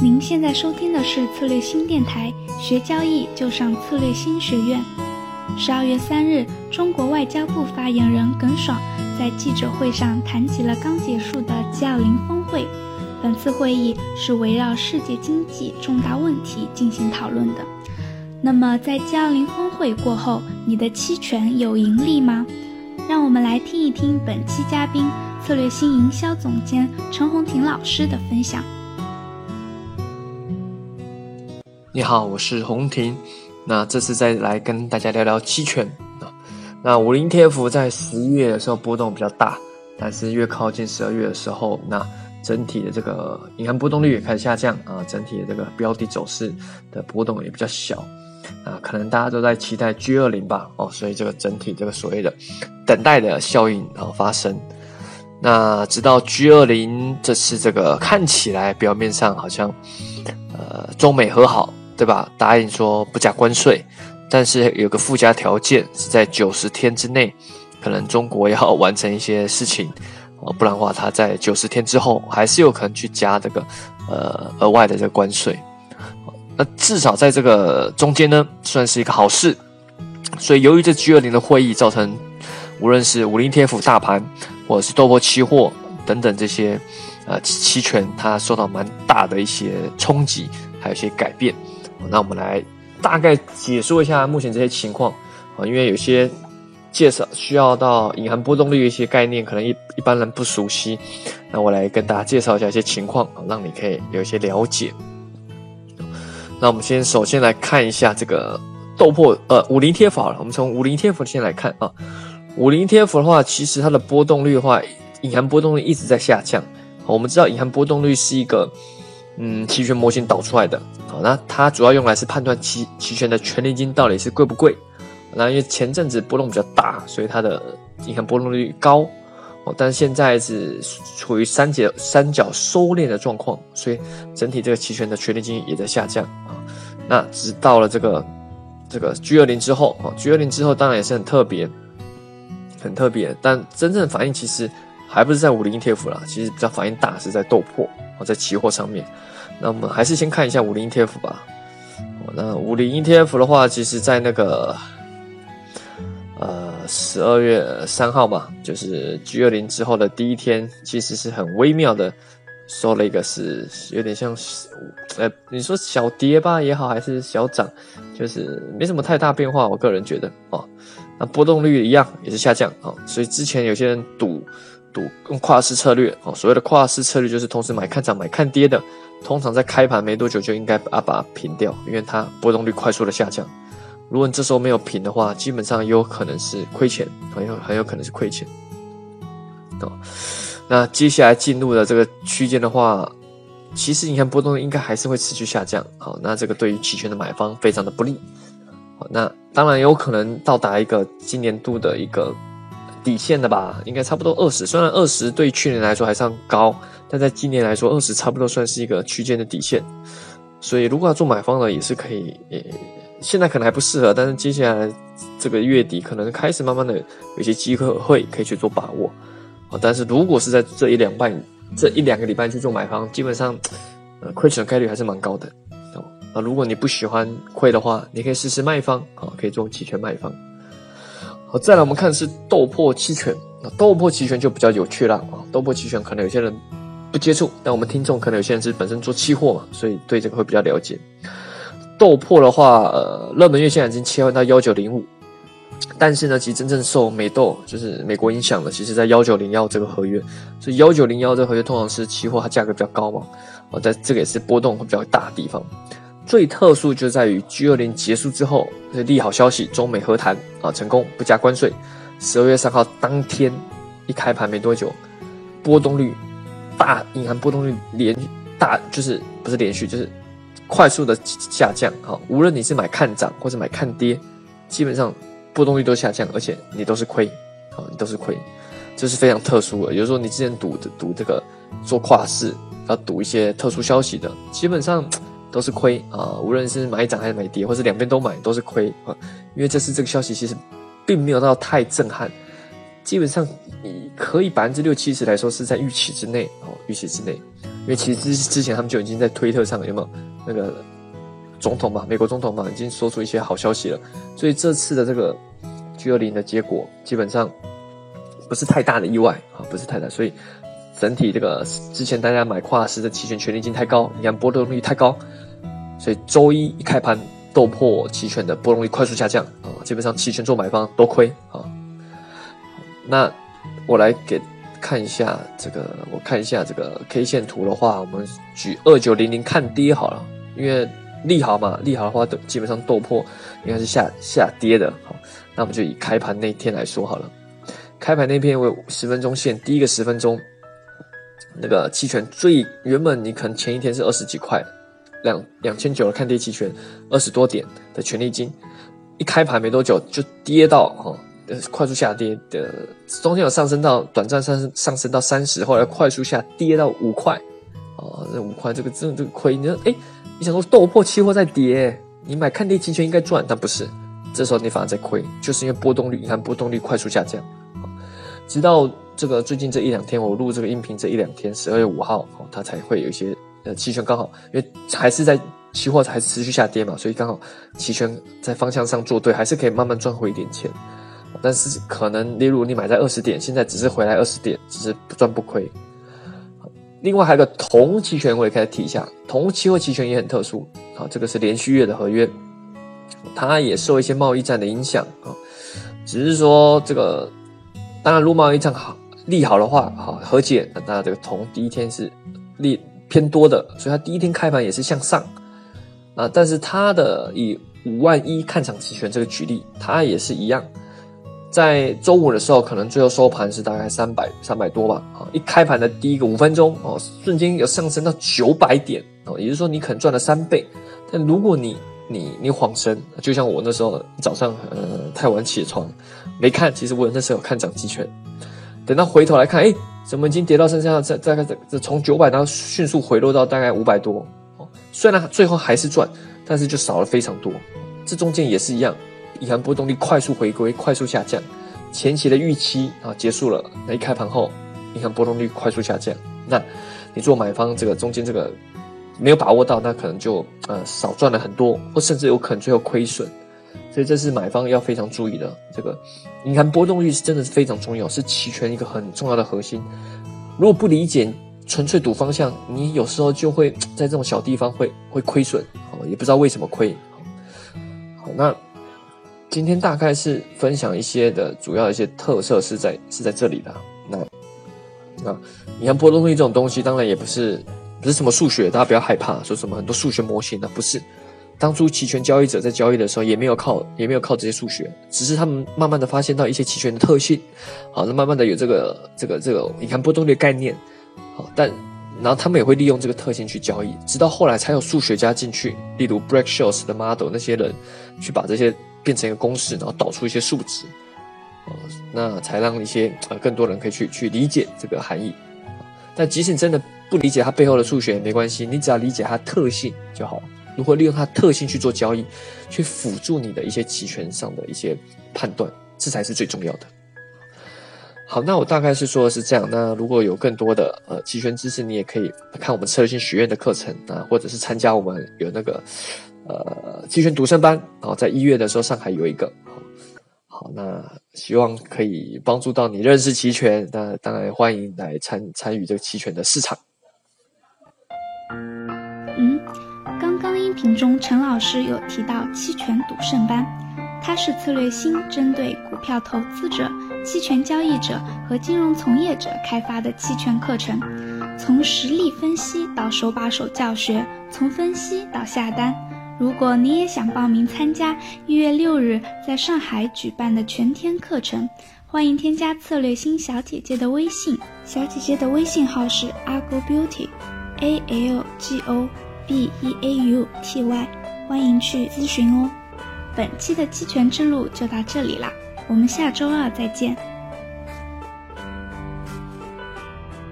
您现在收听的是策略新电台，学交易就上策略新学院。十二月三日，中国外交部发言人耿爽在记者会上谈及了刚结束的 G20 峰会。本次会议是围绕世界经济重大问题进行讨论的。那么，在 G20 峰会过后，你的期权有盈利吗？让我们来听一听本期嘉宾策略新营销总监陈红婷老师的分享。你好，我是洪婷。那这次再来跟大家聊聊期权啊。那五零 TF 在十一月的时候波动比较大，但是越靠近十二月的时候，那整体的这个银行波动率也开始下降啊，整体的这个标的走势的波动也比较小啊。可能大家都在期待 G 二零吧哦，所以这个整体这个所谓的等待的效应啊发生。那直到 G 二零这次这个看起来表面上好像呃中美和好。对吧？答应说不加关税，但是有个附加条件是在九十天之内，可能中国要完成一些事情，哦，不然的话，他在九十天之后还是有可能去加这个呃额外的这个关税。那至少在这个中间呢，算是一个好事。所以由于这 G 二零的会议造成，无论是五零 TF 大盘，或者是豆粕期货等等这些呃期权，它受到蛮大的一些冲击，还有一些改变。那我们来大概解说一下目前这些情况啊，因为有些介绍需要到隐含波动率一些概念，可能一一般人不熟悉。那我来跟大家介绍一下一些情况啊让你可以有一些了解。那我们先首先来看一下这个豆粕呃五零贴法了，我们从五零 TF 先来看啊。五零 TF 的话，其实它的波动率的话，隐含波动率一直在下降。我们知道隐含波动率是一个。嗯，期权模型导出来的，好，那它主要用来是判断期期权的权利金到底是贵不贵。那因为前阵子波动比较大，所以它的银行波动率高，哦，但是现在是处于三角三角收敛的状况，所以整体这个期权的权利金也在下降啊。那直到了这个这个 G 二零之后啊，G 二零之后当然也是很特别，很特别，但真正反应其实还不是在五零 ETF 啦，其实比较反应大是在豆粕。哦，在期货上面，那我们还是先看一下五零 ETF 吧。哦，那五零 ETF 的话，其实在那个呃十二月三号嘛，就是 G 二零之后的第一天，其实是很微妙的收了一个是有点像呃你说小跌吧也好，还是小涨，就是没什么太大变化。我个人觉得哦，那波动率一样也是下降啊，所以之前有些人赌。用跨市策略哦，所谓的跨市策略就是同时买看涨买看跌的，通常在开盘没多久就应该把把它平掉，因为它波动率快速的下降。如果你这时候没有平的话，基本上也有可能是亏钱，很有很有可能是亏钱。哦，那接下来进入的这个区间的话，其实你看波动率应该还是会持续下降。好，那这个对于期权的买方非常的不利。好，那当然有可能到达一个今年度的一个。底线的吧，应该差不多二十。虽然二十对去年来说还算高，但在今年来说，二十差不多算是一个区间的底线。所以，如果要做买方的，也是可以。呃，现在可能还不适合，但是接下来这个月底可能开始慢慢的有些机会可以去做把握。啊，但是如果是在这一两半这一两个礼拜去做买方，基本上亏损概率还是蛮高的。啊，如果你不喜欢亏的话，你可以试试卖方啊，可以做期权卖方。好，再来我们看是豆粕期权，那豆粕期权就比较有趣了啊。豆粕期权可能有些人不接触，但我们听众可能有些人是本身做期货嘛，所以对这个会比较了解。豆粕的话，呃，热门月线已经切换到幺九零五，但是呢，其实真正受美豆就是美国影响的，其实在幺九零幺这个合约，所以幺九零幺这个合约通常是期货，它价格比较高嘛，啊，在这个也是波动会比较大的地方。最特殊就在于 G 二零结束之后，是利好消息，中美和谈啊成功，不加关税。十二月三号当天一开盘没多久，波动率大，银行波动率连大就是不是连续，就是快速的下降啊。无论你是买看涨或者买看跌，基本上波动率都下降，而且你都是亏啊，你都是亏，这是非常特殊的。有时候你之前赌赌这个做跨市，要赌一些特殊消息的，基本上。都是亏啊，无论是买涨还是买跌，或是两边都买，都是亏啊。因为这次这个消息其实并没有到太震撼，基本上你可以百分之六七十来说是在预期之内哦，预期之内。因为其实之之前他们就已经在推特上有没有那个总统嘛，美国总统嘛，已经说出一些好消息了。所以这次的这个 G 二零的结果基本上不是太大的意外啊，不是太大。所以整体这个之前大家买跨时的期权权利金太高，你看波动率太高，所以周一一开盘豆粕期权的波动率快速下降啊，基本上期权做买方都亏啊。那我来给。看一下这个，我看一下这个 K 线图的话，我们举二九零零看跌好了，因为利好嘛，利好的话都基本上豆粕应该是下下跌的，好，那我们就以开盘那天来说好了，开盘那天为十分钟线，第一个十分钟，那个期权最原本你可能前一天是二十几块，两两千九的看跌期权，二十多点的权利金，一开盘没多久就跌到哈。快速下跌的中间有上升到短暂上升上升到三十，后来快速下跌到五块，啊，这五块这个真的这个亏，你说哎，你想说豆破期货在跌，你买看跌期权应该赚，但不是，这时候你反而在亏，就是因为波动率，你看波动率快速下降，直到这个最近这一两天，我录这个音频这一两天，十二月五号，哦，它才会有一些呃期权刚好，因为还是在期货还持续下跌嘛，所以刚好期权在方向上做对，还是可以慢慢赚回一点钱。但是可能，例如你买在二十点，现在只是回来二十点，只是不赚不亏。另外还有个铜期权，我也可以提一下，铜期货期权也很特殊啊，这个是连续月的合约，它也受一些贸易战的影响啊。只是说这个，当然如果贸易战好利好的话，好和解，那这个铜第一天是利偏多的，所以它第一天开盘也是向上啊。但是它的以五万一看涨期权这个举例，它也是一样。在周五的时候，可能最后收盘是大概三百三百多吧，啊，一开盘的第一个五分钟哦，瞬间有上升到九百点哦，也就是说你可能赚了三倍。但如果你你你晃神，就像我那时候早上呃太晚起床没看，其实我那时候有看涨期权，等到回头来看，哎，怎么已经跌到剩下在大概这这从九百然后迅速回落到大概五百多。哦，虽然最后还是赚，但是就少了非常多，这中间也是一样。银行波动率快速回归，快速下降，前期的预期啊结束了，那一开盘后，银行波动率快速下降，那你做买方这个中间这个没有把握到，那可能就呃少赚了很多，或甚至有可能最后亏损，所以这是买方要非常注意的。这个你看波动率是真的是非常重要，是期权一个很重要的核心。如果不理解，纯粹赌方向，你有时候就会在这种小地方会会亏损，哦，也不知道为什么亏。好，那。今天大概是分享一些的主要一些特色是在是在这里的。那那你看波动率这种东西，当然也不是不是什么数学，大家不要害怕，说什么很多数学模型的不是。当初期权交易者在交易的时候，也没有靠也没有靠这些数学，只是他们慢慢的发现到一些期权的特性，好，那慢慢的有这个这个这个你看波动率概念，好，但然后他们也会利用这个特性去交易，直到后来才有数学家进去，例如 b r e a k s h o w s 的 model 那些人去把这些。变成一个公式，然后导出一些数值，那才让一些呃更多人可以去去理解这个含义。但即使你真的不理解它背后的数学也没关系，你只要理解它特性就好了。如何利用它特性去做交易，去辅助你的一些期权上的一些判断，这才是最重要的。好，那我大概是说的是这样。那如果有更多的呃期权知识，你也可以看我们策略性学院的课程啊，或者是参加我们有那个。呃，期权独胜班，然后在一月的时候，上海有一个，好，那希望可以帮助到你认识期权，那当然欢迎来参参与这个期权的市场。品中陈老师有提到期权赌圣班，它是策略星针对股票投资者、期权交易者和金融从业者开发的期权课程，从实例分析到手把手教学，从分析到下单。如果你也想报名参加一月六日在上海举办的全天课程，欢迎添加策略星小姐姐的微信。小姐姐的微信号是 algo beauty，a l g o b e a u t y，欢迎去咨询哦。本期的期权之路就到这里啦，我们下周二再见。